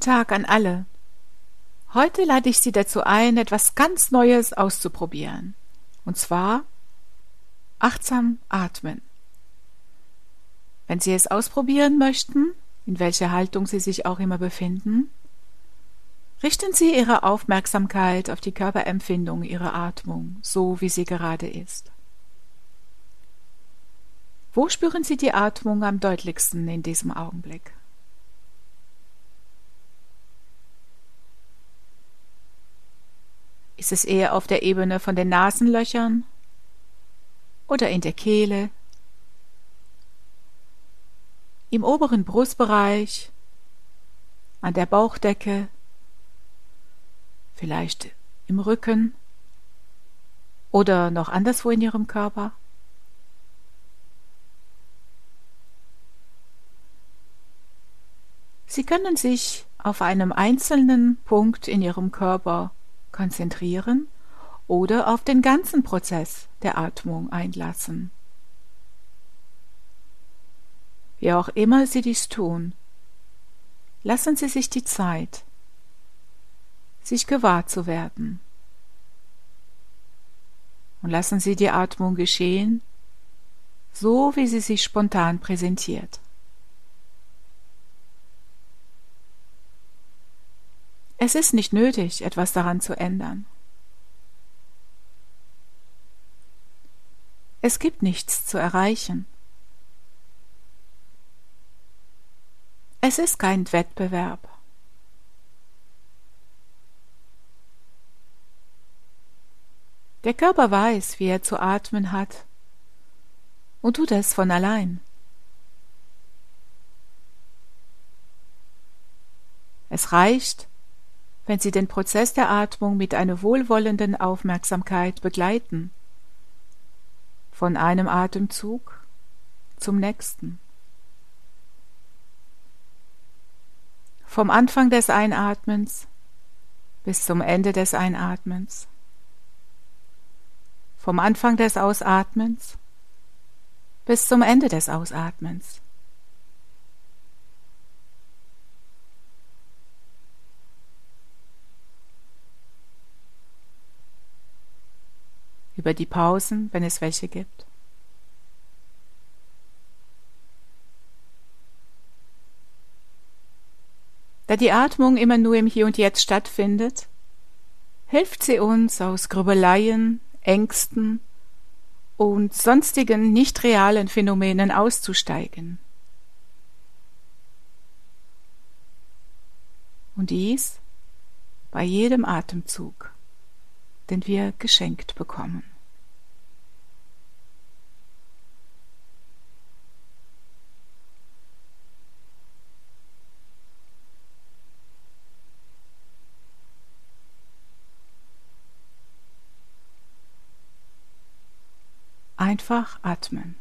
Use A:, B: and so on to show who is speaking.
A: Guten Tag an alle. Heute lade ich Sie dazu ein, etwas ganz Neues auszuprobieren. Und zwar achtsam atmen. Wenn Sie es ausprobieren möchten, in welcher Haltung Sie sich auch immer befinden, richten Sie Ihre Aufmerksamkeit auf die Körperempfindung Ihrer Atmung, so wie sie gerade ist. Wo spüren Sie die Atmung am deutlichsten in diesem Augenblick? Ist es eher auf der Ebene von den Nasenlöchern oder in der Kehle, im oberen Brustbereich, an der Bauchdecke, vielleicht im Rücken oder noch anderswo in Ihrem Körper? Sie können sich auf einem einzelnen Punkt in Ihrem Körper konzentrieren oder auf den ganzen Prozess der Atmung einlassen. Wie auch immer Sie dies tun, lassen Sie sich die Zeit, sich gewahr zu werden. Und lassen Sie die Atmung geschehen, so wie sie sich spontan präsentiert. Es ist nicht nötig, etwas daran zu ändern. Es gibt nichts zu erreichen. Es ist kein Wettbewerb. Der Körper weiß, wie er zu atmen hat und tut es von allein. Es reicht, wenn Sie den Prozess der Atmung mit einer wohlwollenden Aufmerksamkeit begleiten, von einem Atemzug zum nächsten. Vom Anfang des Einatmens bis zum Ende des Einatmens. Vom Anfang des Ausatmens bis zum Ende des Ausatmens. Über die Pausen, wenn es welche gibt. Da die Atmung immer nur im Hier und Jetzt stattfindet, hilft sie uns aus Grübeleien, Ängsten und sonstigen nicht realen Phänomenen auszusteigen. Und dies bei jedem Atemzug, den wir geschenkt bekommen. Einfach atmen.